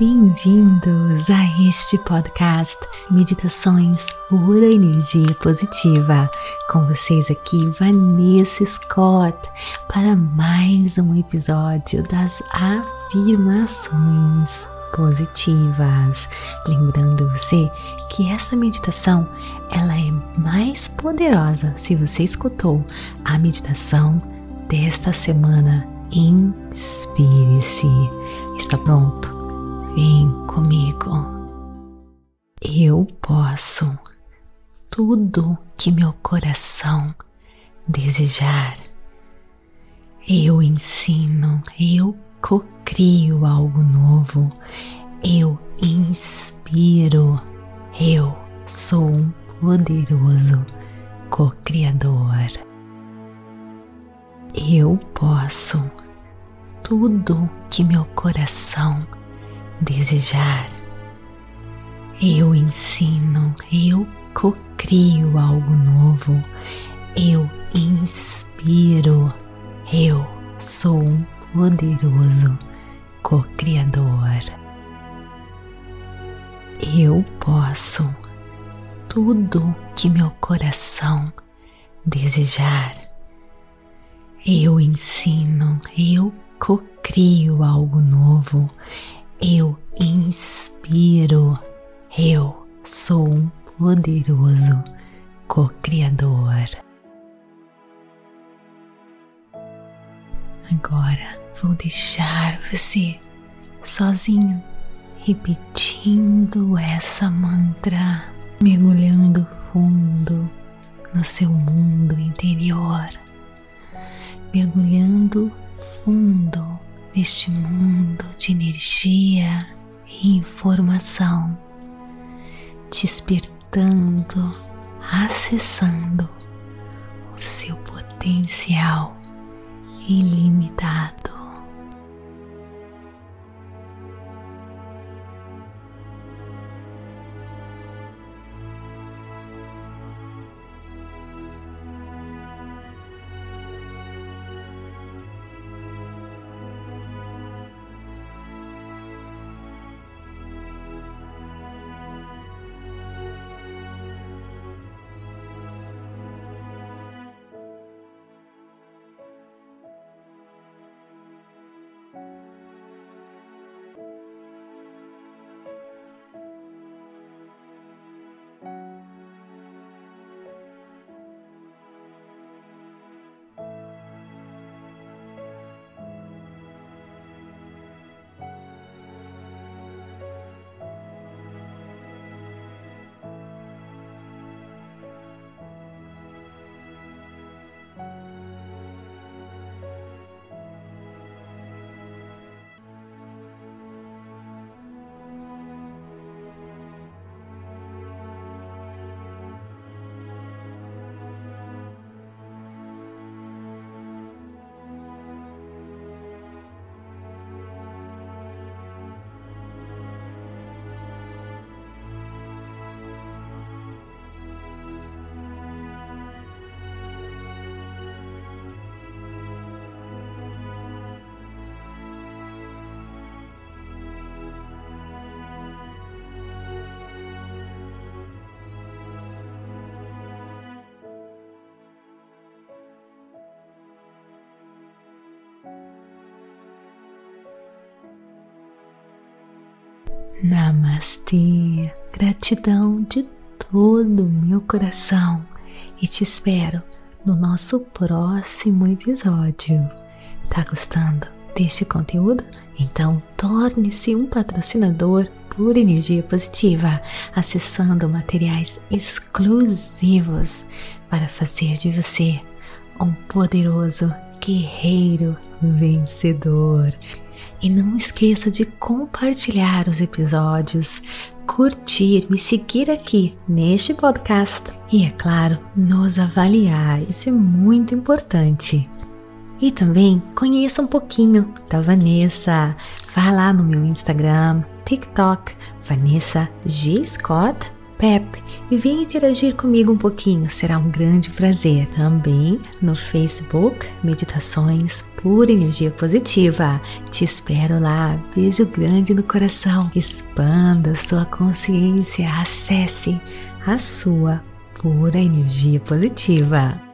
Bem-vindos a este podcast Meditações Pura Energia Positiva. Com vocês aqui, Vanessa Scott, para mais um episódio das afirmações positivas. Lembrando você que esta meditação ela é mais poderosa se você escutou a meditação desta semana. Inspire-se. Está pronto? Vem comigo. Eu posso tudo que meu coração desejar. Eu ensino, eu cocrio algo novo, eu inspiro, eu sou um poderoso co-criador. Eu posso tudo que meu coração desejar. Eu ensino, eu cocrio algo novo, eu inspiro, eu sou um poderoso co-criador. Eu posso tudo que meu coração desejar. Eu ensino, eu cocrio algo novo, eu inspiro, eu sou um poderoso co-criador. Agora vou deixar você sozinho repetindo essa mantra, mergulhando fundo no seu mundo interior, mergulhando fundo neste mundo de energia e informação, despertando, acessando o seu potencial ilimitado. Namastê, gratidão de todo o meu coração e te espero no nosso próximo episódio. Tá gostando deste conteúdo? Então torne-se um patrocinador por energia positiva, acessando materiais exclusivos para fazer de você um poderoso guerreiro vencedor. E não esqueça de compartilhar os episódios, curtir, me seguir aqui neste podcast e, é claro, nos avaliar. Isso é muito importante. E também conheça um pouquinho da Vanessa. Vá lá no meu Instagram, TikTok, Vanessa G. Scott PEP e venha interagir comigo um pouquinho, será um grande prazer. Também no Facebook, Meditações Pura Energia Positiva. Te espero lá. Beijo grande no coração. Expanda sua consciência, acesse a sua pura energia positiva.